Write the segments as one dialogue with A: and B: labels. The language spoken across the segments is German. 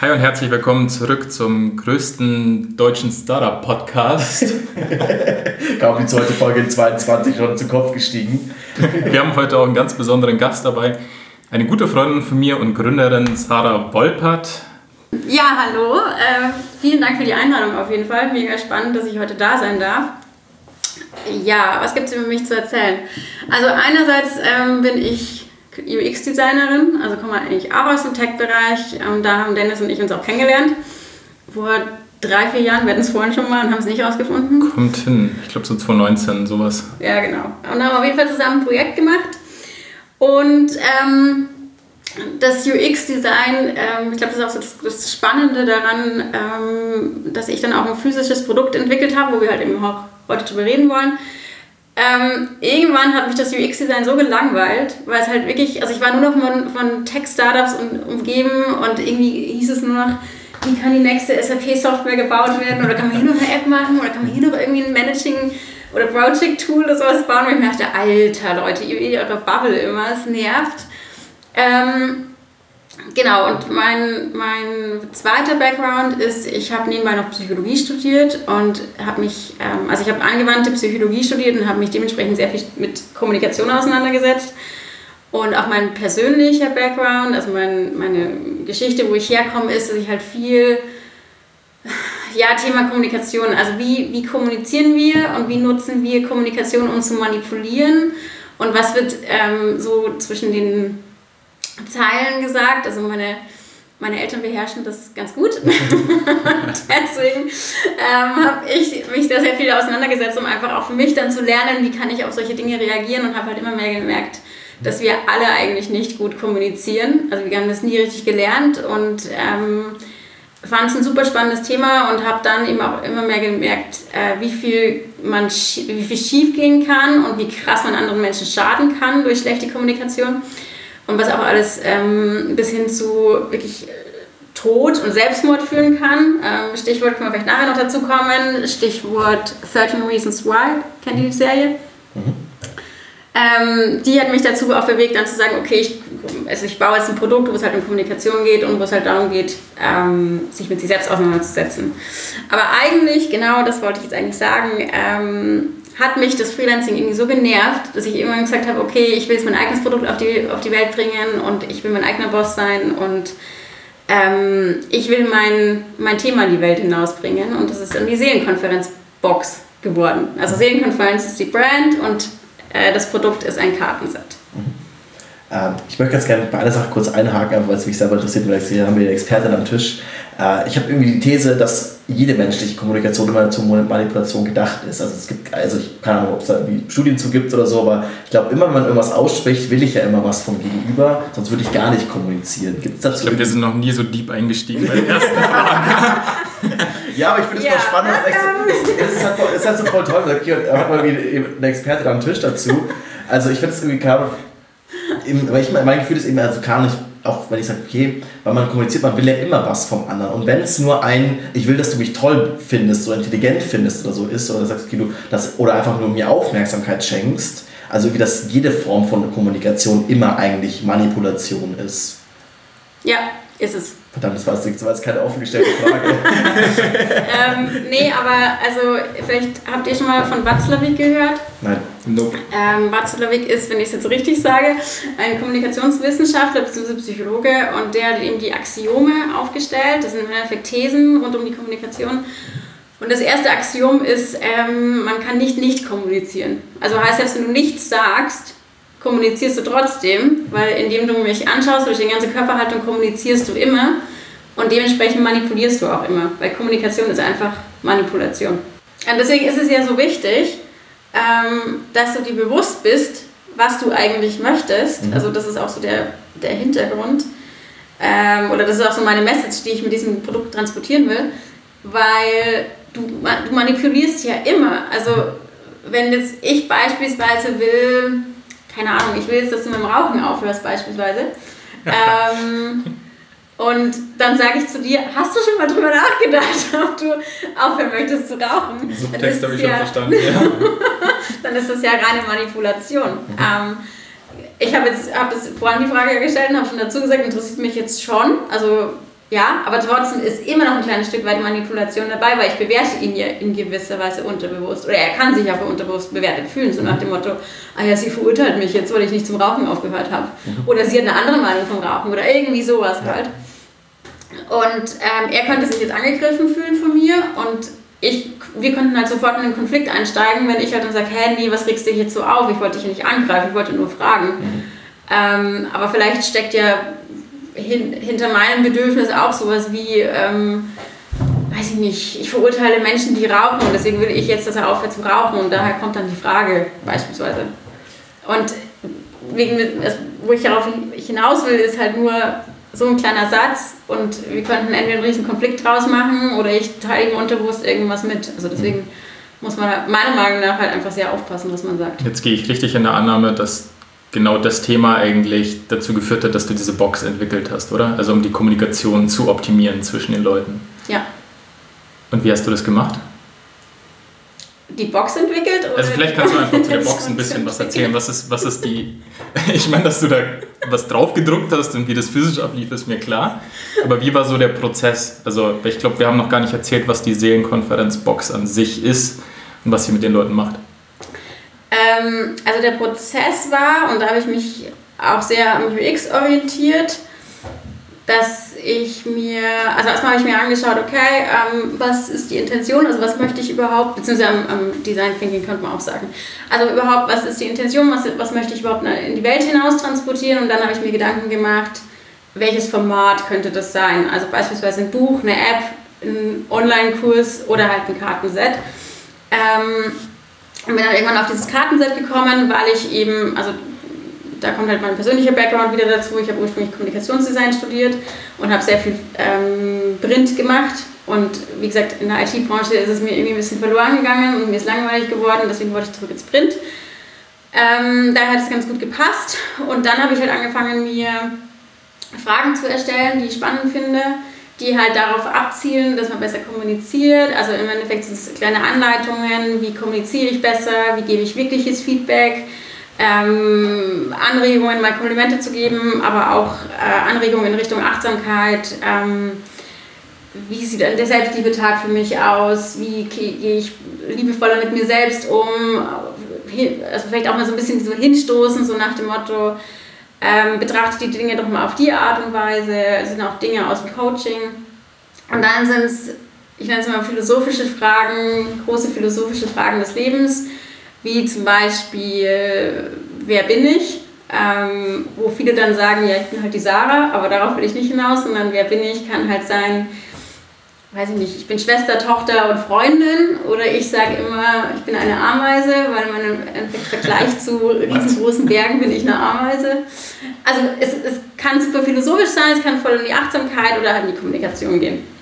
A: Hi und herzlich willkommen zurück zum größten deutschen Startup-Podcast.
B: Kaum die zweite Folge in 22 schon zu Kopf gestiegen.
A: Wir haben heute auch einen ganz besonderen Gast dabei. Eine gute Freundin von mir und Gründerin Sarah Wolpert.
C: Ja, hallo. Äh, vielen Dank für die Einladung auf jeden Fall. Mega spannend, dass ich heute da sein darf. Ja, was gibt es über mich zu erzählen? Also einerseits ähm, bin ich UX-Designerin, also komme eigentlich auch aus dem Tech-Bereich. Ähm, da haben Dennis und ich uns auch kennengelernt. Vor drei, vier Jahren, wir hatten es vorhin schon mal und haben es nicht rausgefunden.
A: Kommt hin, ich glaube so 2019, sowas.
C: Ja, genau. Und haben auf jeden Fall zusammen ein Projekt gemacht. Und ähm, das UX-Design, ähm, ich glaube, das ist auch so das, das Spannende daran, ähm, dass ich dann auch ein physisches Produkt entwickelt habe, wo wir halt eben auch heute drüber reden wollen ähm, irgendwann hat mich das UX-Design so gelangweilt, weil es halt wirklich, also ich war nur noch von, von Tech-Startups umgeben und irgendwie hieß es nur noch, wie kann die nächste SAP-Software gebaut werden oder kann man hier noch eine App machen oder kann man hier noch irgendwie ein Managing- oder Project-Tool oder sowas bauen und ich dachte, alter Leute, ihr ihr eure Bubble immer, es nervt. Ähm, Genau, und mein, mein zweiter Background ist, ich habe nebenbei noch Psychologie studiert und habe mich, ähm, also ich habe angewandte Psychologie studiert und habe mich dementsprechend sehr viel mit Kommunikation auseinandergesetzt. Und auch mein persönlicher Background, also mein, meine Geschichte, wo ich herkomme, ist, dass ich halt viel, ja, Thema Kommunikation, also wie, wie kommunizieren wir und wie nutzen wir Kommunikation, um zu manipulieren und was wird ähm, so zwischen den Zeilen gesagt. Also meine, meine Eltern beherrschen das ganz gut. Deswegen ähm, habe ich mich da sehr viel auseinandergesetzt, um einfach auch für mich dann zu lernen, wie kann ich auf solche Dinge reagieren und habe halt immer mehr gemerkt, dass wir alle eigentlich nicht gut kommunizieren. Also wir haben das nie richtig gelernt und ähm, fand es ein super spannendes Thema und habe dann eben auch immer mehr gemerkt, äh, wie, viel man wie viel schief gehen kann und wie krass man anderen Menschen schaden kann durch schlechte Kommunikation. Und was auch alles ähm, bis hin zu wirklich äh, Tod und Selbstmord führen kann. Ähm, Stichwort können wir vielleicht nachher noch dazu kommen. Stichwort 13 Reasons Why. Kennt ihr die Serie? Mhm. Ähm, die hat mich dazu auch bewegt, dann zu sagen, okay, ich, also ich baue jetzt ein Produkt, wo es halt um Kommunikation geht und wo es halt darum geht, ähm, sich mit sich selbst auseinanderzusetzen. Aber eigentlich, genau das wollte ich jetzt eigentlich sagen, ähm, hat mich das Freelancing irgendwie so genervt, dass ich irgendwann gesagt habe, okay, ich will jetzt mein eigenes Produkt auf die, auf die Welt bringen und ich will mein eigener Boss sein und ähm, ich will mein, mein Thema in die Welt hinausbringen und das ist dann die Seelenkonferenz-Box geworden. Also Seelenkonferenz ist die Brand und äh, das Produkt ist ein Kartenset. Mhm.
B: Ähm, ich möchte ganz gerne bei einer Sache kurz einhaken, weil es mich selber interessiert, weil hier haben wir eine Expertin am Tisch. Äh, ich habe irgendwie die These, dass jede menschliche Kommunikation immer zur Manipulation gedacht ist. Also es gibt, also ich keine Ahnung, ob es da irgendwie Studien zu gibt oder so, aber ich glaube, immer wenn man irgendwas ausspricht, will ich ja immer was vom Gegenüber, sonst würde ich gar nicht kommunizieren. Gibt's dazu
A: ich glaube, wir sind noch nie so deep eingestiegen bei der ersten Frage.
B: ja, aber ich finde es ja. voll spannend. Es ist, halt voll, ist halt so voll toll. Da hat man eine Expertin am Tisch dazu. Also ich finde es irgendwie klar, weil ich, mein Gefühl ist eben, also gar nicht auch wenn ich sage, okay, weil man kommuniziert, man will ja immer was vom anderen. Und wenn es nur ein, ich will, dass du mich toll findest, so intelligent findest oder so ist, oder sagst, okay, du das, oder einfach nur mir Aufmerksamkeit schenkst, also wie das jede Form von Kommunikation immer eigentlich Manipulation ist.
C: Ja, ist es.
B: Verdammt, das war, das war jetzt keine offengestellte Frage.
C: ähm, nee, aber also vielleicht habt ihr schon mal von Watzlawick gehört?
B: Nein.
C: Nope. Ähm, Watzlawick ist, wenn ich es jetzt richtig sage, ein Kommunikationswissenschaftler bzw. Psychologe und der hat eben die Axiome aufgestellt. Das sind im Endeffekt Thesen rund um die Kommunikation. Und das erste Axiom ist, ähm, man kann nicht nicht kommunizieren. Also heißt, selbst wenn du nichts sagst, kommunizierst du trotzdem, weil indem du mich anschaust, durch die ganze Körperhaltung kommunizierst du immer und dementsprechend manipulierst du auch immer, weil Kommunikation ist einfach Manipulation. Und deswegen ist es ja so wichtig, ähm, dass du dir bewusst bist, was du eigentlich möchtest. Mhm. Also das ist auch so der, der Hintergrund. Ähm, oder das ist auch so meine Message, die ich mit diesem Produkt transportieren will, weil du, du manipulierst ja immer. Also wenn jetzt ich beispielsweise will, keine Ahnung, ich will jetzt, dass du mit dem Rauchen aufhörst beispielsweise. ähm, und dann sage ich zu dir, hast du schon mal drüber nachgedacht, ob du aufhören möchtest zu rauchen?
A: Subtext habe ich ja, schon verstanden, ja.
C: dann ist das ja reine Manipulation. Mhm. Ähm, ich habe jetzt hab das vorhin die Frage gestellt und habe schon dazu gesagt, interessiert mich jetzt schon. Also Ja, aber trotzdem ist immer noch ein kleines Stück weit Manipulation dabei, weil ich bewerte ihn ja in gewisser Weise unterbewusst. Oder er kann sich ja unterbewusst bewertet fühlen, so nach dem Motto, ah ja, sie verurteilt mich jetzt, weil ich nicht zum Rauchen aufgehört habe. Mhm. Oder sie hat eine andere Meinung vom Rauchen oder irgendwie sowas ja. halt. Und ähm, er könnte sich jetzt angegriffen fühlen von mir und ich, wir konnten halt sofort in den Konflikt einsteigen, wenn ich halt dann sage, hä, nee, was regst du dich jetzt so auf? Ich wollte dich ja nicht angreifen, ich wollte nur fragen. Mhm. Ähm, aber vielleicht steckt ja hin, hinter meinem Bedürfnis auch sowas wie, ähm, weiß ich nicht, ich verurteile Menschen, die rauchen und deswegen will ich jetzt, dass er aufhört zu rauchen und daher kommt dann die Frage beispielsweise. Und wegen, wo ich darauf hinaus will, ist halt nur so ein kleiner Satz und wir könnten entweder einen riesen Konflikt draus machen oder ich teile ihm unterbewusst irgendwas mit. Also deswegen muss man meiner Meinung nach halt einfach sehr aufpassen, was man sagt.
A: Jetzt gehe ich richtig in der Annahme, dass genau das Thema eigentlich dazu geführt hat, dass du diese Box entwickelt hast, oder? Also um die Kommunikation zu optimieren zwischen den Leuten.
C: Ja.
A: Und wie hast du das gemacht?
C: Die Box entwickelt?
A: Oder also vielleicht kannst du einfach zu der Box ein bisschen was erzählen. Was ist, was ist die... Ich meine, dass du da was drauf gedruckt hast und wie das physisch ablief, ist mir klar. Aber wie war so der Prozess? Also ich glaube, wir haben noch gar nicht erzählt, was die Seelenkonferenz-Box an sich ist und was sie mit den Leuten macht.
C: Ähm, also der Prozess war, und da habe ich mich auch sehr am UX orientiert, dass ich mir, also erstmal habe ich mir angeschaut, okay, ähm, was ist die Intention, also was möchte ich überhaupt, beziehungsweise am, am, Design Thinking könnte man auch sagen. Also überhaupt, was ist die Intention, was, was möchte ich überhaupt in die Welt hinaus transportieren und dann habe ich mir Gedanken gemacht, welches Format könnte das sein. Also beispielsweise ein Buch, eine App, ein Online-Kurs oder halt ein Kartenset. Ähm, und bin dann irgendwann auf dieses Kartenset gekommen, weil ich eben, also da kommt halt mein persönlicher Background wieder dazu. Ich habe ursprünglich Kommunikationsdesign studiert und habe sehr viel ähm, Print gemacht. Und wie gesagt, in der IT-Branche ist es mir irgendwie ein bisschen verloren gegangen und mir ist langweilig geworden, deswegen wollte ich zurück ins Print. Ähm, daher hat es ganz gut gepasst. Und dann habe ich halt angefangen, mir Fragen zu erstellen, die ich spannend finde die halt darauf abzielen, dass man besser kommuniziert. Also im Endeffekt sind es kleine Anleitungen, wie kommuniziere ich besser, wie gebe ich wirkliches Feedback, ähm, Anregungen, mal Komplimente zu geben, aber auch äh, Anregungen in Richtung Achtsamkeit. Ähm, wie sieht der Selbstliebe-Tag für mich aus? Wie gehe ich liebevoller mit mir selbst um? Also vielleicht auch mal so ein bisschen so hinstoßen, so nach dem Motto, ähm, betrachte die Dinge doch mal auf die Art und Weise. Es sind auch Dinge aus dem Coaching. Und dann sind es, ich nenne es mal philosophische Fragen, große philosophische Fragen des Lebens, wie zum Beispiel, wer bin ich? Ähm, wo viele dann sagen, ja, ich bin halt die Sarah, aber darauf will ich nicht hinaus, sondern wer bin ich kann halt sein, weiß ich nicht, ich bin Schwester, Tochter und Freundin oder ich sage immer, ich bin eine Ameise, weil man im Vergleich zu riesengroßen Bergen bin ich eine Ameise. Also es, es kann super philosophisch sein, es kann voll in die Achtsamkeit oder halt in die Kommunikation gehen.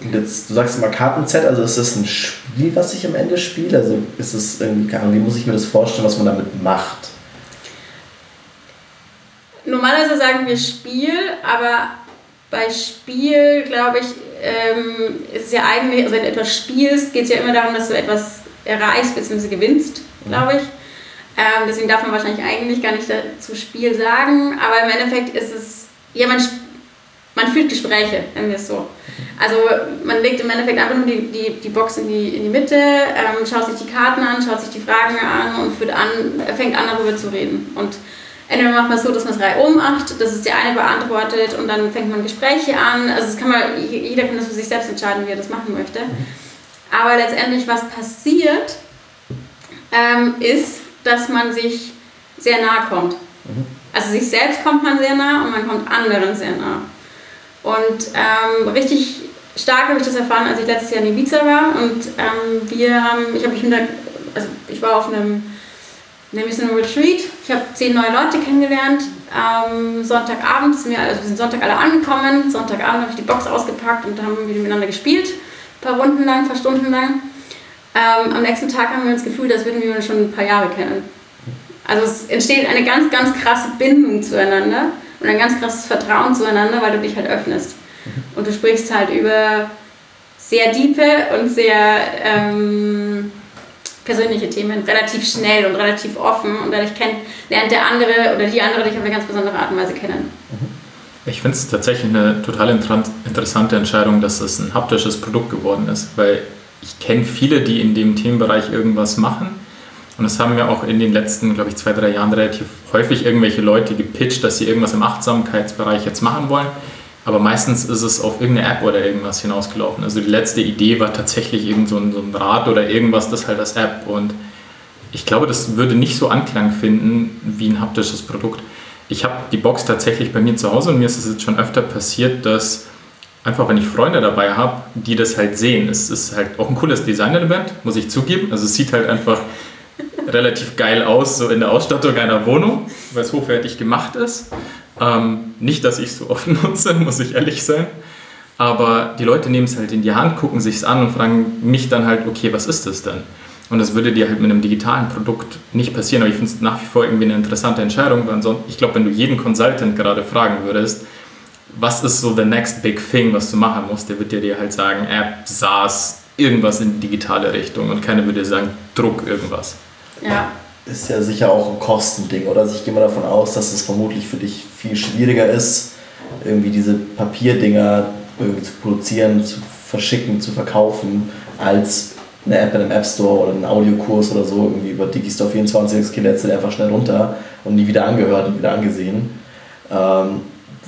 B: Jetzt, du sagst immer Karten-Z, also ist das ein Spiel, was ich am Ende spiele? Also ist es irgendwie, wie muss ich mir das vorstellen, was man damit macht?
C: Normalerweise sagen wir Spiel, aber bei Spiel, glaube ich, ähm, ist es ja eigentlich, also wenn du etwas spielst, geht es ja immer darum, dass du etwas erreichst bzw. gewinnst, glaube ich. Ähm, deswegen darf man wahrscheinlich eigentlich gar nicht dazu Spiel sagen, aber im Endeffekt ist es, ja, man, führt Gespräche, nennen wir es so. Also man legt im Endeffekt einfach nur die, die, die Box in die, in die Mitte, ähm, schaut sich die Karten an, schaut sich die Fragen an und führt an, fängt an darüber zu reden. Und Entweder macht man es so, dass man es reihum macht, dass es der eine beantwortet und dann fängt man Gespräche an. Also das kann man, jeder kann das für sich selbst entscheiden, wie er das machen möchte. Aber letztendlich, was passiert, ähm, ist, dass man sich sehr nahe kommt. Mhm. Also sich selbst kommt man sehr nah und man kommt anderen sehr nah. Und ähm, richtig stark habe ich das erfahren, als ich letztes Jahr in Ibiza war und ähm, wir haben, ich habe mich mit also ich war auf einem nämlich so ein Retreat. Ich habe zehn neue Leute kennengelernt. Ähm, Sonntagabend sind wir, also wir sind Sonntag alle angekommen. Sonntagabend habe ich die Box ausgepackt und haben wir miteinander gespielt. Ein paar Runden lang, ein paar Stunden lang. Ähm, am nächsten Tag haben wir uns gefühlt, als würden wir uns schon ein paar Jahre kennen. Also es entsteht eine ganz, ganz krasse Bindung zueinander und ein ganz krasses Vertrauen zueinander, weil du dich halt öffnest. Und du sprichst halt über sehr diepe und sehr ähm, persönliche Themen relativ schnell und relativ offen und dadurch kennt, lernt der andere oder die andere dich auf eine ganz besondere Art und Weise kennen.
A: Ich finde es tatsächlich eine total interessante Entscheidung, dass es ein haptisches Produkt geworden ist, weil ich kenne viele, die in dem Themenbereich irgendwas machen. Und es haben mir auch in den letzten, glaube ich, zwei, drei Jahren relativ häufig irgendwelche Leute gepitcht, dass sie irgendwas im Achtsamkeitsbereich jetzt machen wollen. Aber meistens ist es auf irgendeine App oder irgendwas hinausgelaufen. Also die letzte Idee war tatsächlich irgend so ein, so ein Rad oder irgendwas, das halt als App. Und ich glaube, das würde nicht so Anklang finden wie ein haptisches Produkt. Ich habe die Box tatsächlich bei mir zu Hause und mir ist es jetzt schon öfter passiert, dass einfach, wenn ich Freunde dabei habe, die das halt sehen. Es ist halt auch ein cooles Design-Element, muss ich zugeben. Also es sieht halt einfach relativ geil aus, so in der Ausstattung einer Wohnung, weil es hochwertig gemacht ist. Ähm, nicht, dass ich es so oft nutze, muss ich ehrlich sein. Aber die Leute nehmen es halt in die Hand, gucken sich es an und fragen mich dann halt, okay, was ist das denn? Und das würde dir halt mit einem digitalen Produkt nicht passieren. Aber ich finde es nach wie vor irgendwie eine interessante Entscheidung. Weil ich glaube, wenn du jeden Consultant gerade fragen würdest, was ist so the next big thing, was du machen musst, der wird dir halt sagen, App, SaaS, irgendwas in digitale Richtung. Und keiner würde dir sagen, Druck irgendwas.
C: Ja
B: ist ja sicher auch ein Kostending, oder? Also ich gehe mal davon aus, dass es vermutlich für dich viel schwieriger ist, irgendwie diese Papierdinger irgendwie zu produzieren, zu verschicken, zu verkaufen, als eine App in einem App Store oder einen Audiokurs oder so, irgendwie über Digistore 24, das Kind einfach schnell runter und nie wieder angehört und wieder angesehen. Ähm,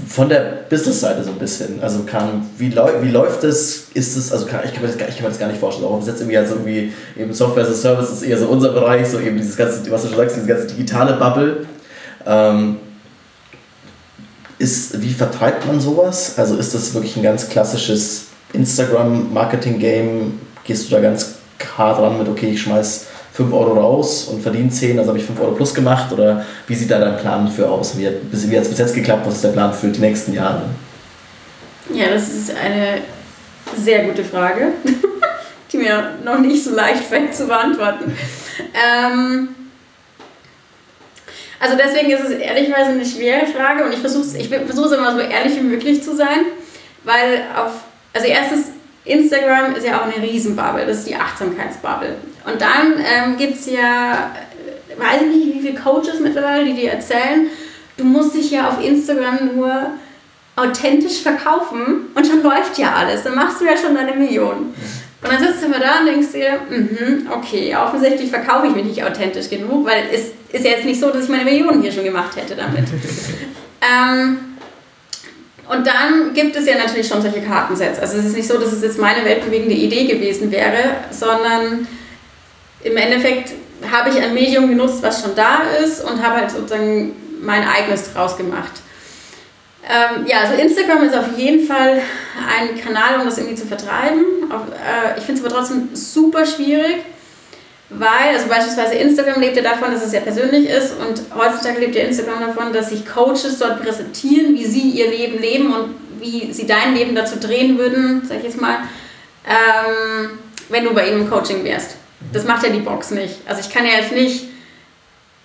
B: von der Business-Seite so ein bisschen. Also kann, wie, wie läuft das? Ist es, also kann, ich, kann mir das, ich kann mir das gar nicht vorstellen. Auch jetzt irgendwie, also irgendwie eben Software as a Service ist eher so unser Bereich, so eben dieses ganze, was du schon sagst, diese ganze digitale Bubble. Ähm, ist, wie vertreibt man sowas? Also ist das wirklich ein ganz klassisches Instagram-Marketing-Game? Gehst du da ganz hart ran mit, okay, ich schmeiß 5 Euro raus und verdiene 10, also habe ich 5 Euro plus gemacht? Oder wie sieht da dein Plan für aus? Wie, hat es bis jetzt geklappt? Was ist der Plan für die nächsten Jahre?
C: Ja, das ist eine sehr gute Frage, die mir noch nicht so leicht fällt zu beantworten. Ähm, also deswegen ist es ehrlicherweise eine schwere Frage und ich versuche ich versuche es immer so ehrlich wie möglich zu sein, weil auf, also erstens Instagram ist ja auch eine Riesenbubble, das ist die Achtsamkeitsbubble. Und dann ähm, gibt es ja, weiß ich nicht, wie viele Coaches mittlerweile, die dir erzählen, du musst dich ja auf Instagram nur authentisch verkaufen und schon läuft ja alles. Dann machst du ja schon deine Millionen. Und dann sitzt du immer da und denkst dir, mm okay, offensichtlich verkaufe ich mich nicht authentisch genug, weil es ist ja jetzt nicht so, dass ich meine Millionen hier schon gemacht hätte damit. ähm, und dann gibt es ja natürlich schon solche Kartensets. Also es ist nicht so, dass es jetzt meine weltbewegende Idee gewesen wäre, sondern im Endeffekt habe ich ein Medium genutzt, was schon da ist und habe halt sozusagen mein eigenes draus gemacht. Ähm, ja, also Instagram ist auf jeden Fall ein Kanal, um das irgendwie zu vertreiben. Auf, äh, ich finde es aber trotzdem super schwierig, weil, also beispielsweise Instagram lebt ja davon, dass es sehr persönlich ist und heutzutage lebt ja Instagram davon, dass sich Coaches dort präsentieren, wie sie ihr Leben leben und wie sie dein Leben dazu drehen würden, sag ich jetzt mal, ähm, wenn du bei ihnen im Coaching wärst. Das macht ja die Box nicht. Also ich kann ja jetzt nicht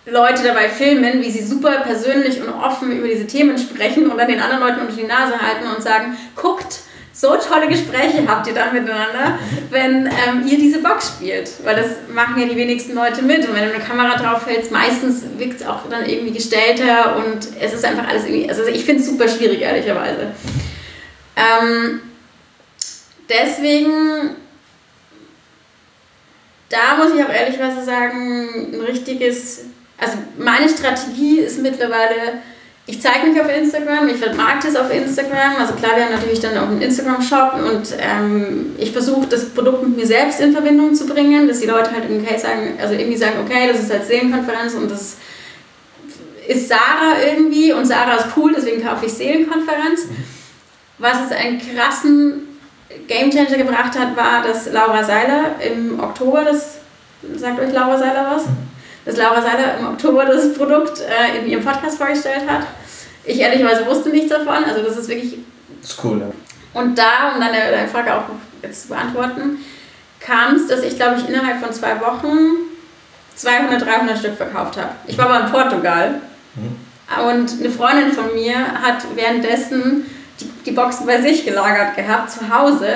C: Leute dabei filmen, wie sie super persönlich und offen über diese Themen sprechen und dann den anderen Leuten unter die Nase halten und sagen, guckt, so tolle Gespräche habt ihr dann miteinander, wenn ähm, ihr diese Box spielt. Weil das machen ja die wenigsten Leute mit. Und wenn du eine Kamera drauf hältst, meistens wirkt es auch dann irgendwie gestellter und es ist einfach alles irgendwie. Also ich finde es super schwierig, ehrlicherweise. Ähm, deswegen, da muss ich auch ehrlicherweise sagen, ein richtiges. Also meine Strategie ist mittlerweile ich zeige mich auf Instagram, ich vermarkte es auf Instagram. Also klar, wir haben natürlich dann auch einen Instagram-Shop und ähm, ich versuche das Produkt mit mir selbst in Verbindung zu bringen, dass die Leute halt okay sagen, also irgendwie sagen, okay, das ist halt Seelenkonferenz und das ist Sarah irgendwie und Sarah ist cool, deswegen kaufe ich Seelenkonferenz. Was es einen krassen Gamechanger gebracht hat, war, dass Laura Seiler im Oktober, das sagt euch Laura Seiler was? Mhm dass Laura Seiler im Oktober das Produkt äh, in ihrem Podcast vorgestellt hat. Ich ehrlicherweise wusste nichts davon, also das ist wirklich...
B: Das ist cool, ja.
C: Und da, um dann deine Frage auch jetzt zu beantworten, kam es, dass ich, glaube ich, innerhalb von zwei Wochen 200, 300 Stück verkauft habe. Ich war aber in Portugal mhm. und eine Freundin von mir hat währenddessen die, Boxen bei sich gelagert gehabt, zu Hause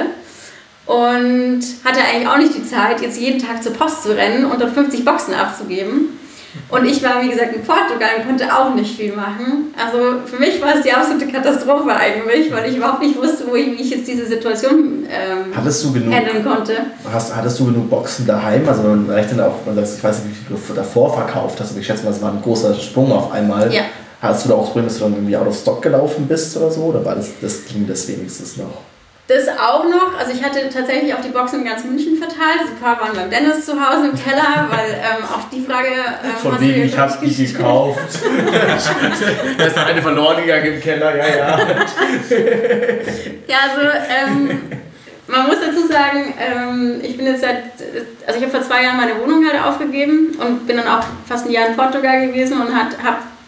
C: und hatte eigentlich auch nicht die Zeit, jetzt jeden Tag zur Post zu rennen und dort 50 Boxen abzugeben. Und ich war, wie gesagt, in Portugal und konnte auch nicht viel machen. Also für mich war es die absolute Katastrophe eigentlich, weil ich überhaupt nicht wusste, wo ich, wie ich jetzt diese Situation ähm,
B: hattest du genug,
C: handeln konnte.
B: Hast, hattest du genug Boxen daheim? Also man rechnet auch, man sagt, ich weiß nicht, wie viel du davor verkauft hast, aber ich schätze mal, es war ein großer Sprung auf einmal. Ja. Hast du da auch das Problem, dass du dann irgendwie out of stock gelaufen bist oder so? Oder war das, das ging das wenigstens noch?
C: Das auch noch, also ich hatte tatsächlich auch die Boxen in ganz München verteilt. Ein paar waren beim Dennis zu Hause im Keller, weil ähm, auch die Frage. Ähm,
B: Von wegen, ich habe die gekauft. da ist noch eine verloren gegangen im Keller, ja, ja.
C: ja, also ähm, man muss dazu sagen, ähm, ich bin jetzt seit, also ich habe vor zwei Jahren meine Wohnung halt aufgegeben und bin dann auch fast ein Jahr in Portugal gewesen und habe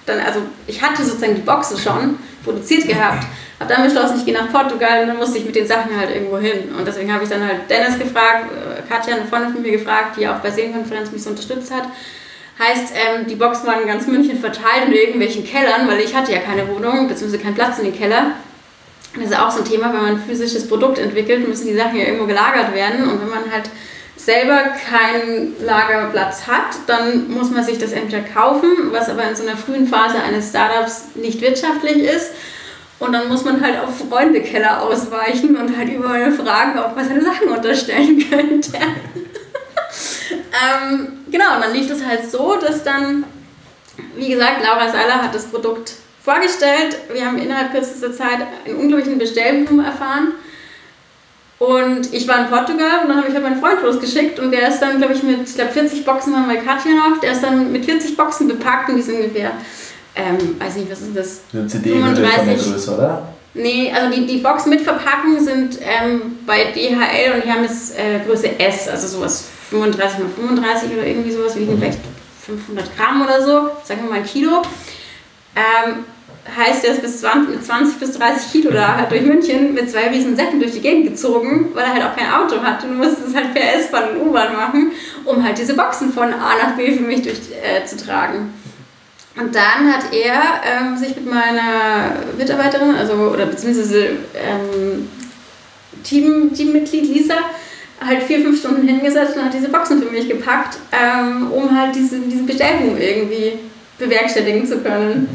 C: dann, also ich hatte sozusagen die Boxen schon produziert gehabt habe dann beschlossen, ich gehe nach Portugal und dann musste ich mit den Sachen halt irgendwo hin. Und deswegen habe ich dann halt Dennis gefragt, äh, Katja, eine Freundin von mir gefragt, die auch bei Seenkonferenz mich so unterstützt hat. Heißt, ähm, die Boxen waren in ganz München verteilt in irgendwelchen Kellern, weil ich hatte ja keine Wohnung, beziehungsweise keinen Platz in den Keller. Das ist auch so ein Thema, wenn man ein physisches Produkt entwickelt, müssen die Sachen ja irgendwo gelagert werden. Und wenn man halt selber keinen Lagerplatz hat, dann muss man sich das entweder kaufen, was aber in so einer frühen Phase eines Startups nicht wirtschaftlich ist und dann muss man halt auf Freundekeller ausweichen und halt überall fragen, ob man seine Sachen unterstellen könnte. ähm, genau, und dann lief das halt so, dass dann, wie gesagt, Laura Seiler hat das Produkt vorgestellt. Wir haben innerhalb kürzester Zeit einen unglaublichen Bestellboom erfahren. Und ich war in Portugal und dann habe ich halt meinen Freund losgeschickt und der ist dann, glaube ich, mit, ich glaube 40 Boxen waren bei Katja noch, der ist dann mit 40 Boxen bepackt und die sind ungefähr ähm, weiß nicht, was ist das?
B: Eine CD 35. von Größe, oder?
C: Nee, also die, die Boxen mit Verpackung sind ähm, bei DHL und die haben jetzt äh, Größe S, also sowas 35 x 35 oder irgendwie sowas, wiegen mhm. vielleicht 500 Gramm oder so, sagen wir mal ein Kilo. Ähm, heißt, er ist bis 20, mit 20 bis 30 Kilo da halt durch München mit zwei riesen Säcken durch die Gegend gezogen, weil er halt auch kein Auto hatte und musste es halt per S-Bahn und U-Bahn machen, um halt diese Boxen von A nach B für mich durch, äh, zu tragen. Und dann hat er ähm, sich mit meiner Mitarbeiterin, also oder beziehungsweise ähm, Team, Teammitglied Lisa, halt vier, fünf Stunden hingesetzt und hat diese Boxen für mich gepackt, ähm, um halt diese, diese Bestellung irgendwie bewerkstelligen zu können.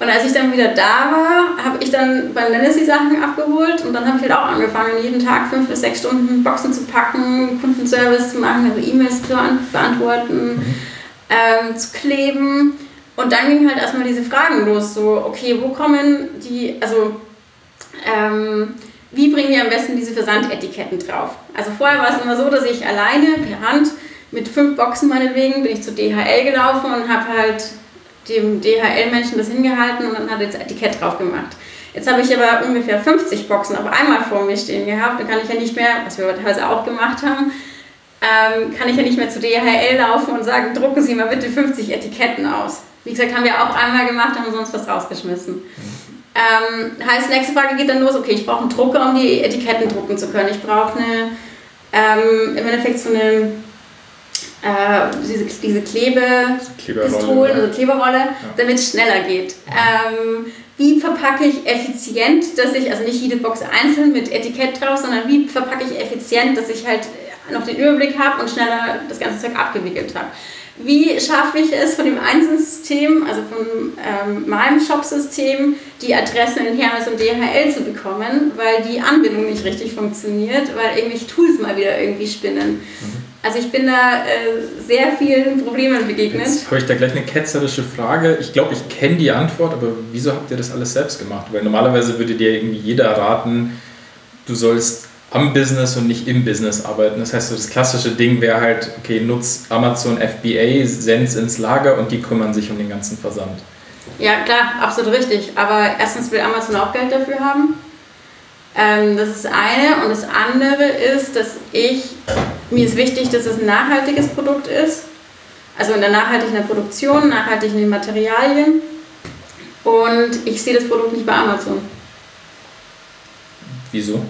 C: Und als ich dann wieder da war, habe ich dann Dennis die Sachen abgeholt und dann habe ich halt auch angefangen, jeden Tag fünf bis sechs Stunden Boxen zu packen, Kundenservice zu machen, also E-Mails zu beantworten, mhm. ähm, zu kleben und dann ging halt erstmal diese Fragen los, so, okay, wo kommen die, also, ähm, wie bringen wir am besten diese Versandetiketten drauf? Also vorher war es immer so, dass ich alleine per Hand mit fünf Boxen meinetwegen bin ich zu DHL gelaufen und habe halt dem DHL-Menschen das hingehalten und dann hat er das Etikett drauf gemacht. Jetzt habe ich aber ungefähr 50 Boxen auf einmal vor mir stehen gehabt. Dann kann ich ja nicht mehr, was wir teilweise auch gemacht haben, ähm, kann ich ja nicht mehr zu DHL laufen und sagen, drucken Sie mal bitte 50 Etiketten aus. Wie gesagt, haben wir auch einmal gemacht, haben sonst was rausgeschmissen. Ähm, heißt, nächste Frage geht dann los, okay, ich brauche einen Drucker, um die Etiketten drucken zu können. Ich brauche eine, ähm, im Endeffekt so eine, äh, diese, diese Klebepistolen, also Kleberolle, ja. damit es schneller geht. Ähm, wie verpacke ich effizient, dass ich, also nicht jede Box einzeln mit Etikett drauf, sondern wie verpacke ich effizient, dass ich halt noch den Überblick habe und schneller das ganze Zeug abgewickelt habe wie schaffe ich es von dem einen System, also von ähm, meinem Shop-System, die Adressen in Hermes und DHL zu bekommen, weil die Anbindung nicht richtig funktioniert, weil irgendwelche Tools mal wieder irgendwie spinnen. Mhm. Also ich bin da äh, sehr vielen Problemen begegnet.
A: Jetzt habe ich da gleich eine ketzerische Frage. Ich glaube, ich kenne die Antwort, aber wieso habt ihr das alles selbst gemacht? Weil normalerweise würde dir irgendwie jeder raten, du sollst am Business und nicht im Business arbeiten. Das heißt, so das klassische Ding wäre halt, okay, nutz Amazon FBA, send's ins Lager und die kümmern sich um den ganzen Versand.
C: Ja, klar, absolut richtig. Aber erstens will Amazon auch Geld dafür haben. Ähm, das ist eine. Und das andere ist, dass ich, mir ist wichtig, dass es ein nachhaltiges Produkt ist. Also in der nachhaltigen Produktion, nachhaltig in den Materialien. Und ich sehe das Produkt nicht bei Amazon.
A: Wieso?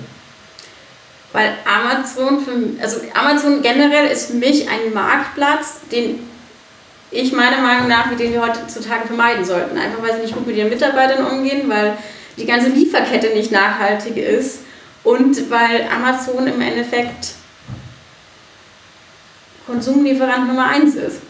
C: Amazon, für, also Amazon generell ist für mich ein Marktplatz, den ich meiner Meinung nach, mit dem wir heutzutage vermeiden sollten. Einfach weil sie nicht gut mit ihren Mitarbeitern umgehen, weil die ganze Lieferkette nicht nachhaltig ist und weil Amazon im Endeffekt Konsumlieferant Nummer eins ist.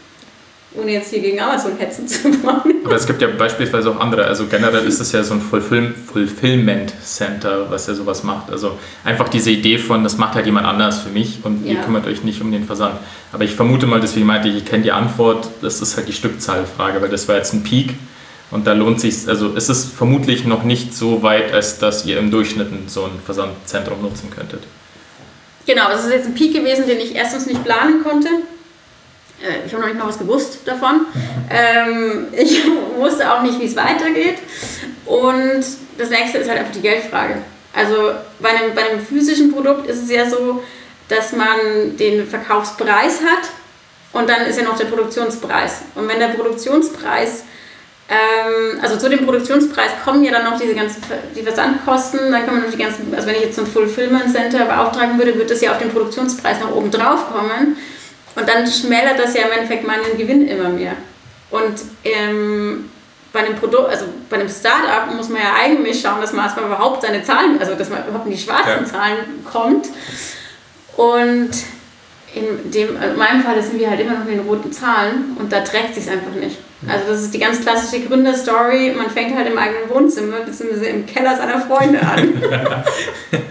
C: ohne jetzt hier gegen Amazon hetzen zu wollen.
A: Aber es gibt ja beispielsweise auch andere, also generell ist es ja so ein Fulfill Fulfillment Center, was ja sowas macht. Also einfach diese Idee von, das macht halt jemand anders für mich und ja. ihr kümmert euch nicht um den Versand. Aber ich vermute mal, deswegen meinte ich, ich kenne die Antwort, das ist halt die Stückzahlfrage, weil das war jetzt ein Peak und da lohnt sich, also ist es vermutlich noch nicht so weit, als dass ihr im Durchschnitt so ein Versandzentrum nutzen könntet.
C: Genau, das ist jetzt ein Peak gewesen, den ich erstens nicht planen konnte ich habe noch nicht mal was gewusst davon. Ähm, ich wusste auch nicht, wie es weitergeht. Und das nächste ist halt einfach die Geldfrage. Also bei einem, bei einem physischen Produkt ist es ja so, dass man den Verkaufspreis hat und dann ist ja noch der Produktionspreis. Und wenn der Produktionspreis, ähm, also zu dem Produktionspreis kommen ja dann noch diese ganzen die Versandkosten, dann kommen noch die ganzen, also wenn ich jetzt ein Fulfillment Center beauftragen würde, würde das ja auf den Produktionspreis nach oben drauf kommen. Und dann schmälert das ja im Endeffekt meinen Gewinn immer mehr. Und ähm, bei einem Produkt, also bei einem Startup muss man ja eigentlich schauen, dass man erstmal überhaupt seine Zahlen, also dass man überhaupt in die schwarzen ja. Zahlen kommt. Und in, dem, in meinem Fall sind wir halt immer noch in den roten Zahlen und da trägt sich einfach nicht. Also das ist die ganz klassische Gründerstory. Man fängt halt im eigenen Wohnzimmer bzw. im Keller seiner Freunde an.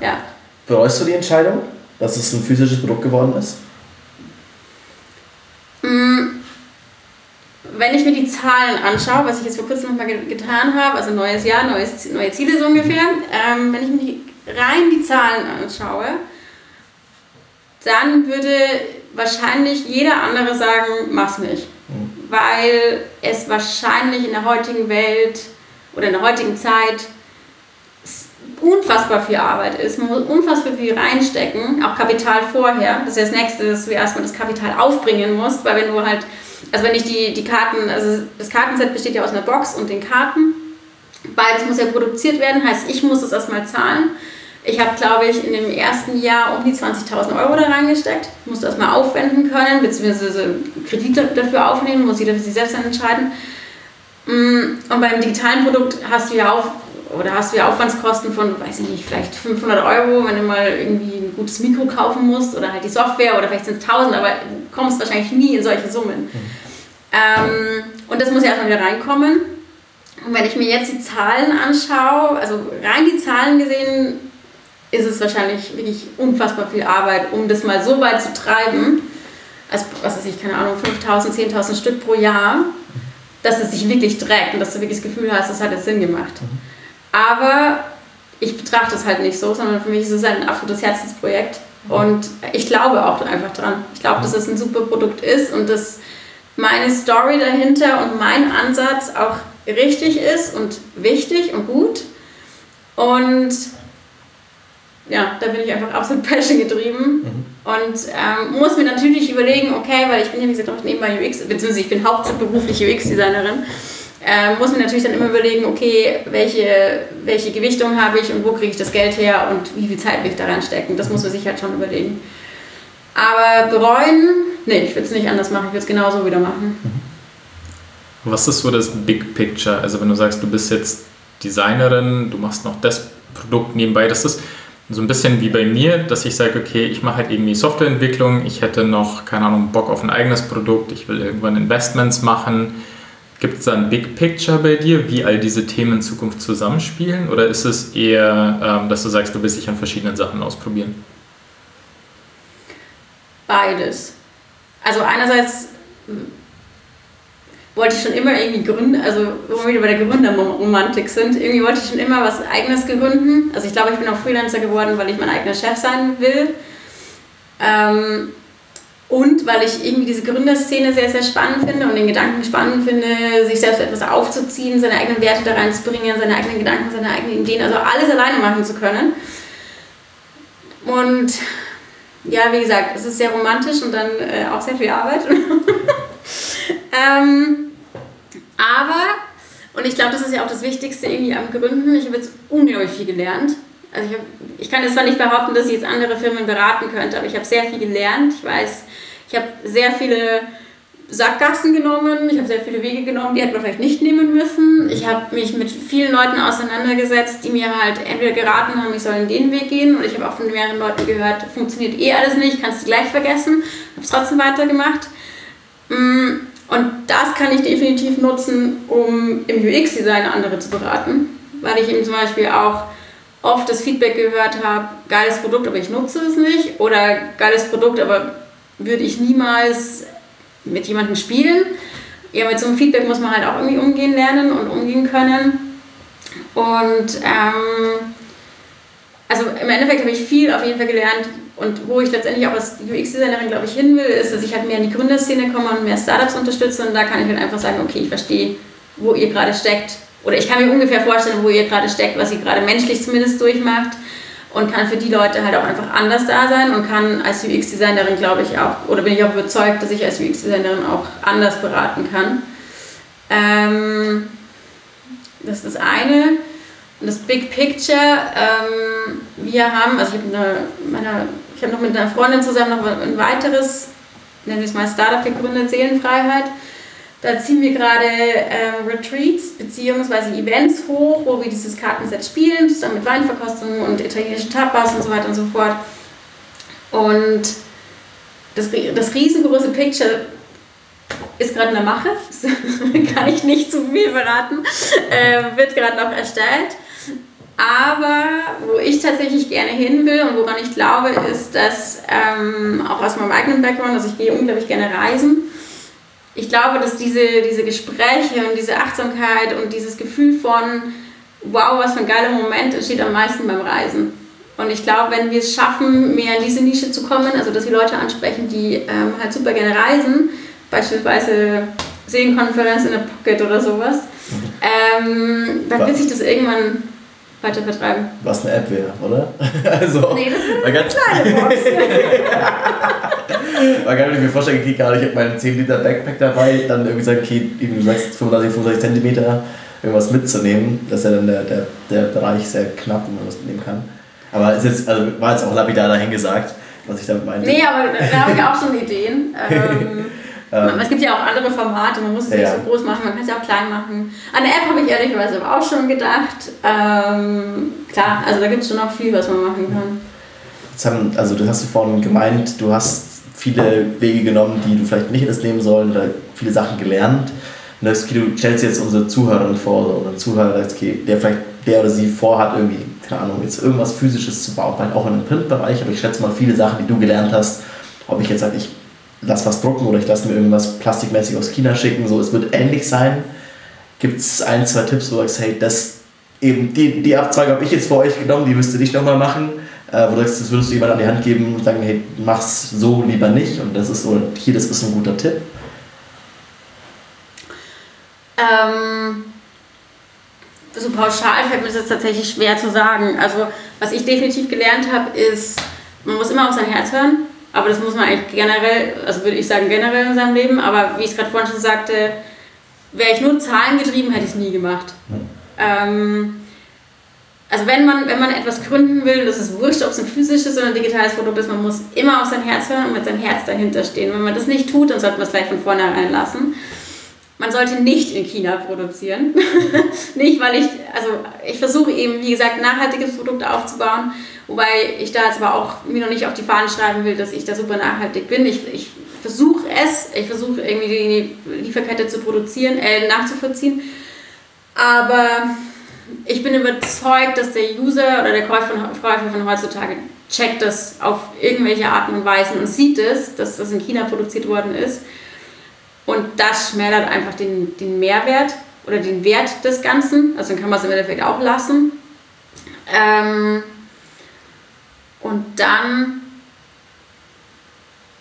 B: ja. Bereust du die Entscheidung? Dass es ein physisches Produkt geworden ist?
C: Mm, wenn ich mir die Zahlen anschaue, was ich jetzt vor kurzem nochmal getan habe, also neues Jahr, neues, neue Ziele so ungefähr, ähm, wenn ich mir rein die Zahlen anschaue, dann würde wahrscheinlich jeder andere sagen, mach's nicht. Mhm. Weil es wahrscheinlich in der heutigen Welt oder in der heutigen Zeit unfassbar viel Arbeit ist. Man muss unfassbar viel reinstecken, auch Kapital vorher. Das ist ja das Nächste, dass du erstmal das Kapital aufbringen musst, weil wenn du halt, also wenn ich die, die Karten, also das Kartenset besteht ja aus einer Box und den Karten. Beides muss ja produziert werden, heißt, ich muss das erstmal zahlen. Ich habe, glaube ich, in dem ersten Jahr um die 20.000 Euro da reingesteckt. Musste erstmal aufwenden können, beziehungsweise Kredite dafür aufnehmen, muss jeder für sich selbst entscheiden. Mm, und beim digitalen Produkt hast du ja auch oder hast du ja Aufwandskosten von, weiß ich nicht, vielleicht 500 Euro, wenn du mal irgendwie ein gutes Mikro kaufen musst oder halt die Software oder vielleicht sind es 1000, aber du kommst wahrscheinlich nie in solche Summen. Mhm. Ähm, und das muss ja erstmal wieder reinkommen. Und wenn ich mir jetzt die Zahlen anschaue, also rein die Zahlen gesehen, ist es wahrscheinlich wirklich unfassbar viel Arbeit, um das mal so weit zu treiben, als, was weiß ich, keine Ahnung, 5000, 10.000 Stück pro Jahr, dass es sich wirklich trägt und dass du wirklich das Gefühl hast, das hat jetzt Sinn gemacht. Mhm. Aber ich betrachte es halt nicht so, sondern für mich ist es ein absolutes Herzensprojekt. Und ich glaube auch einfach dran. Ich glaube, dass es ein super Produkt ist und dass meine Story dahinter und mein Ansatz auch richtig ist und wichtig und gut. Und ja, da bin ich einfach absolut Passion getrieben mhm. und ähm, muss mir natürlich überlegen, okay, weil ich bin ja wie gesagt auch nebenbei UX, beziehungsweise ich bin hauptberuflich UX-Designerin äh, muss man natürlich dann immer überlegen, okay, welche, welche Gewichtung habe ich und wo kriege ich das Geld her und wie viel Zeit will ich da reinstecken. Das muss man sich halt schon überlegen. Aber bereuen, nee, ich würde es nicht anders machen, ich würde es genauso wieder machen.
A: Mhm. Was ist so das Big Picture? Also wenn du sagst, du bist jetzt Designerin, du machst noch das Produkt nebenbei, das ist so ein bisschen wie bei mir, dass ich sage, okay, ich mache halt irgendwie Softwareentwicklung, ich hätte noch, keine Ahnung, Bock auf ein eigenes Produkt, ich will irgendwann Investments machen, Gibt es da ein Big Picture bei dir, wie all diese Themen in Zukunft zusammenspielen? Oder ist es eher, ähm, dass du sagst, du willst dich an verschiedenen Sachen ausprobieren?
C: Beides. Also einerseits wollte ich schon immer irgendwie gründen, also wo wir wieder bei der Gründerromantik sind, irgendwie wollte ich schon immer was Eigenes gründen. Also ich glaube, ich bin auch Freelancer geworden, weil ich mein eigener Chef sein will. Ähm, und weil ich irgendwie diese Gründerszene sehr, sehr spannend finde und den Gedanken spannend finde, sich selbst etwas aufzuziehen, seine eigenen Werte da reinzubringen, seine eigenen Gedanken, seine eigenen Ideen, also alles alleine machen zu können. Und ja, wie gesagt, es ist sehr romantisch und dann äh, auch sehr viel Arbeit. ähm, aber, und ich glaube, das ist ja auch das Wichtigste irgendwie am Gründen, ich habe jetzt unglaublich viel gelernt. Also ich, hab, ich kann jetzt zwar nicht behaupten, dass ich jetzt andere Firmen beraten könnte, aber ich habe sehr viel gelernt. Ich weiß, ich habe sehr viele Sackgassen genommen, ich habe sehr viele Wege genommen, die hätte man vielleicht nicht nehmen müssen. Ich habe mich mit vielen Leuten auseinandergesetzt, die mir halt entweder geraten haben, ich soll in den Weg gehen, oder ich habe auch von mehreren Leuten gehört, funktioniert eh alles nicht, kannst du gleich vergessen. Habe es trotzdem weitergemacht. Mm, und das kann ich definitiv nutzen, um im UX-Design andere zu beraten, weil ich eben zum Beispiel auch oft das Feedback gehört habe, geiles Produkt, aber ich nutze es nicht oder geiles Produkt, aber würde ich niemals mit jemandem spielen. Ja, mit so einem Feedback muss man halt auch irgendwie umgehen lernen und umgehen können. Und ähm, also im Endeffekt habe ich viel auf jeden Fall gelernt und wo ich letztendlich auch als UX-Designerin, glaube ich, hin will, ist, dass ich halt mehr in die Gründerszene komme und mehr Startups unterstütze und da kann ich halt einfach sagen, okay, ich verstehe, wo ihr gerade steckt oder ich kann mir ungefähr vorstellen, wo ihr gerade steckt, was ihr gerade menschlich zumindest durchmacht und kann für die Leute halt auch einfach anders da sein und kann als UX-Designerin, glaube ich, auch, oder bin ich auch überzeugt, dass ich als UX-Designerin auch anders beraten kann. Ähm, das ist das eine. Und das Big Picture, ähm, wir haben, also ich habe hab noch mit einer Freundin zusammen noch ein weiteres, nennen wir es mal Startup gegründet, Seelenfreiheit. Da ziehen wir gerade ähm, Retreats bzw. Events hoch, wo wir dieses Kartenset spielen, zusammen mit Weinverkostungen und italienischen Tapas und so weiter und so fort. Und das, das riesengroße Picture ist gerade in der Mache, kann ich nicht zu viel verraten, äh, wird gerade noch erstellt. Aber wo ich tatsächlich gerne hin will und woran ich glaube, ist, dass ähm, auch aus meinem eigenen Background, also ich gehe unglaublich gerne reisen. Ich glaube, dass diese, diese Gespräche und diese Achtsamkeit und dieses Gefühl von, wow, was für ein geiler Moment entsteht am meisten beim Reisen. Und ich glaube, wenn wir es schaffen, mehr in diese Nische zu kommen, also dass wir Leute ansprechen, die ähm, halt super gerne reisen, beispielsweise Seenkonferenz in der Pocket oder sowas, ähm, dann wird sich das irgendwann weiter vertreiben.
B: Was eine App wäre, oder? also,
C: nee, das wäre eine ganz kleine Box.
B: Man kann mir vorstellen, okay, gerade ich habe meinen 10 Liter Backpack dabei, dann irgendwie sagen, okay, du sagst 35, 35 Zentimeter, irgendwas mitzunehmen. Das ist ja dann der, der, der Bereich sehr knapp, wo man was mitnehmen kann. Aber es ist, also war jetzt auch lapidar dahingesagt, was ich damit meinte.
C: Nee, aber da habe ich auch schon Ideen. Ähm, ähm, es gibt ja auch andere Formate, man muss es ja. nicht so groß machen, man kann es ja auch klein machen. An der App habe ich ehrlicherweise auch schon gedacht. Ähm, klar, also da gibt es schon noch viel, was man machen kann.
B: Jetzt haben, also du hast vorhin gemeint, du hast viele Wege genommen, die du vielleicht nicht hättest nehmen sollen oder viele Sachen gelernt. Und das, du stellst jetzt unsere Zuhörerin vor oder Zuhörer, okay, der vielleicht der oder sie vorhat, irgendwie, keine Ahnung, jetzt irgendwas Physisches zu bauen, vielleicht auch in einem Printbereich, aber ich schätze mal viele Sachen, die du gelernt hast, ob ich jetzt sage, ich lass was drucken oder ich lasse mir irgendwas plastikmäßig aus China schicken. So, es wird ähnlich sein. Gibt es ein, zwei Tipps, wo du sagst, hey, das eben die, die Abzweige habe ich jetzt für euch genommen, die müsst ihr nicht nochmal machen. Äh, wo du sagst, das würdest du jemand an die Hand geben und sagen, hey, mach's so lieber nicht. Und das ist so, hier, das ist ein guter Tipp.
C: Ähm, so pauschal fällt mir das jetzt tatsächlich schwer zu sagen. Also, was ich definitiv gelernt habe, ist, man muss immer auf sein Herz hören. Aber das muss man eigentlich generell, also würde ich sagen generell in seinem Leben, aber wie ich es gerade vorhin schon sagte, wäre ich nur Zahlen getrieben, hätte ich es nie gemacht. Ähm, also wenn man, wenn man etwas gründen will, das ist wurscht, ob es ein physisches oder ein digitales Produkt ist, man muss immer auf sein Herz hören und mit seinem Herz dahinter stehen. Wenn man das nicht tut, dann sollte man es gleich von vornherein lassen. Man sollte nicht in China produzieren. nicht, weil ich, also ich versuche eben, wie gesagt, nachhaltiges Produkt aufzubauen Wobei ich da jetzt aber auch mir noch nicht auf die Fahne schreiben will, dass ich da super nachhaltig bin. Ich, ich versuche es, ich versuche irgendwie die Lieferkette zu produzieren, äh, nachzuvollziehen. Aber ich bin überzeugt, dass der User oder der Käufer von, von heutzutage checkt das auf irgendwelche Arten und Weisen und sieht es, dass das in China produziert worden ist. Und das schmälert einfach den, den Mehrwert oder den Wert des Ganzen. Also dann kann man es im Endeffekt auch lassen. Ähm, und dann,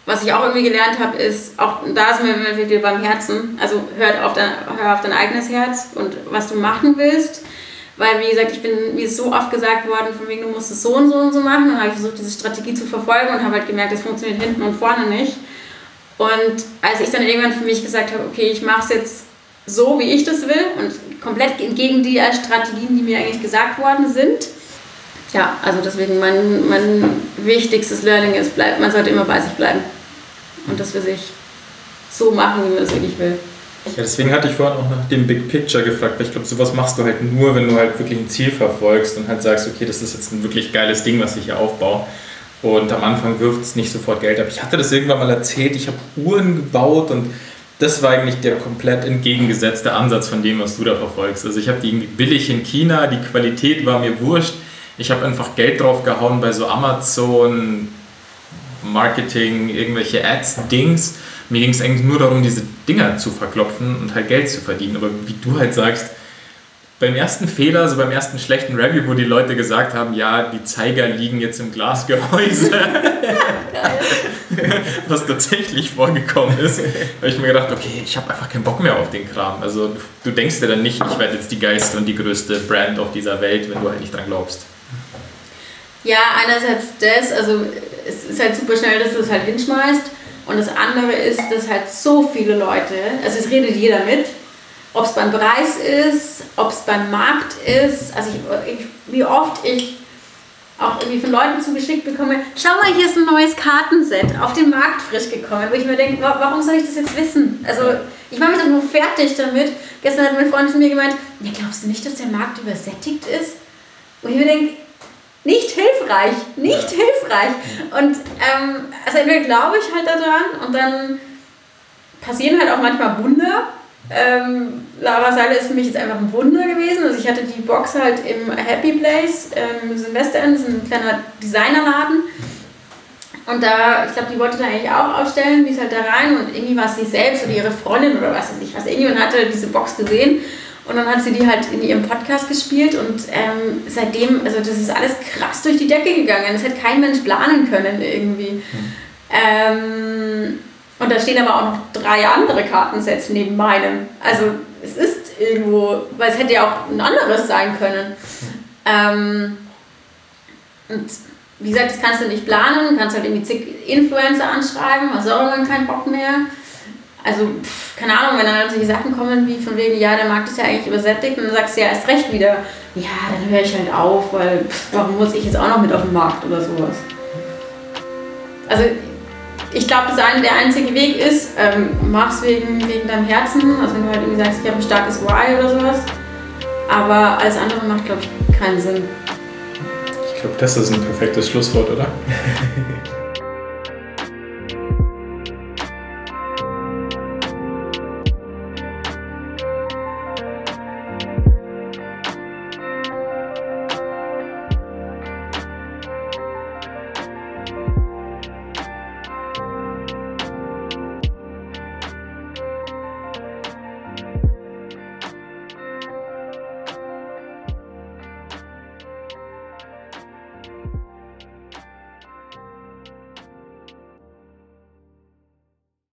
C: was ich auch irgendwie gelernt habe, ist, auch da sind wir wieder beim Herzen, also hört auf dein, hör auf dein eigenes Herz und was du machen willst. Weil, wie gesagt, ich bin, wie es so oft gesagt worden, von wegen, du musst es so und so und so machen. Und habe ich versucht, diese Strategie zu verfolgen und habe halt gemerkt, das funktioniert hinten und vorne nicht. Und als ich dann irgendwann für mich gesagt habe, okay, ich mache es jetzt so, wie ich das will und komplett entgegen die Strategien, die mir eigentlich gesagt worden sind, ja, also deswegen mein, mein wichtigstes Learning ist, bleib, man sollte immer bei sich bleiben und das für sich so machen, wie man das wirklich will.
A: Ja, deswegen hatte ich vorhin auch nach dem Big Picture gefragt, weil ich glaube, sowas machst du halt nur, wenn du halt wirklich ein Ziel verfolgst und halt sagst, okay, das ist jetzt ein wirklich geiles Ding, was ich hier aufbaue. Und am Anfang wirft es nicht sofort Geld ab. Ich hatte das irgendwann mal erzählt, ich habe Uhren gebaut und das war eigentlich der komplett entgegengesetzte Ansatz von dem, was du da verfolgst. Also ich habe die irgendwie billig in China, die Qualität war mir wurscht. Ich habe einfach Geld drauf gehauen bei so Amazon, Marketing, irgendwelche Ads, Dings. Mir ging es eigentlich nur darum, diese Dinger zu verklopfen und halt Geld zu verdienen. Aber wie du halt sagst, beim ersten Fehler, so beim ersten schlechten Review, wo die Leute gesagt haben, ja, die Zeiger liegen jetzt im Glasgehäuse, was tatsächlich vorgekommen ist, habe ich mir gedacht, okay, ich habe einfach keinen Bock mehr auf den Kram. Also du denkst dir dann nicht, ich werde jetzt die geilste und die größte Brand auf dieser Welt, wenn du halt nicht dran glaubst.
C: Ja, einerseits das, also es ist halt super schnell, dass du es halt hinschmeißt. Und das andere ist, dass halt so viele Leute, also es redet jeder mit, ob es beim Preis ist, ob es beim Markt ist. Also ich, ich, wie oft ich auch irgendwie von Leuten zugeschickt bekomme, schau mal, hier ist ein neues Kartenset auf den Markt frisch gekommen, wo ich mir denke, warum soll ich das jetzt wissen? Also ich mache mich doch nur fertig damit. Gestern hat mein Freund zu mir gemeint, ja, glaubst du nicht, dass der Markt übersättigt ist? Wo ich mir denke, nicht hilfreich, nicht ja. hilfreich. Und ähm, also entweder glaube ich halt daran und dann passieren halt auch manchmal Wunder. Ähm, Lara Seile ist für mich jetzt einfach ein Wunder gewesen. Also ich hatte die Box halt im Happy Place, ähm, Silvesterend, das ist ein kleiner Designerladen. Und da, ich glaube, die wollte da eigentlich auch ausstellen, die ist halt da rein und irgendwie war es sie selbst oder ihre Freundin oder was weiß ich was. Irgendjemand hatte diese Box gesehen und dann hat sie die halt in ihrem Podcast gespielt und ähm, seitdem, also das ist alles krass durch die Decke gegangen. Das hätte kein Mensch planen können irgendwie. Mhm. Ähm, und da stehen aber auch noch drei andere Kartensets neben meinem. Also es ist irgendwo, weil es hätte ja auch ein anderes sein können. Ähm, und wie gesagt, das kannst du nicht planen, kannst halt irgendwie zig Influencer anschreiben, hast auch irgendwann keinen Bock mehr also, pff, keine Ahnung, wenn dann solche Sachen kommen wie von wegen, ja, der Markt ist ja eigentlich übersättigt und dann sagst du ja erst recht wieder, ja, dann höre ich halt auf, weil pff, warum muss ich jetzt auch noch mit auf den Markt oder sowas. Also, ich glaube, der einzige Weg ist, ähm, mach's wegen, wegen deinem Herzen, also wenn du halt irgendwie sagst, ich habe ein starkes Why oder sowas, aber alles andere macht, glaube ich, keinen Sinn.
A: Ich glaube, das ist ein perfektes Schlusswort, oder?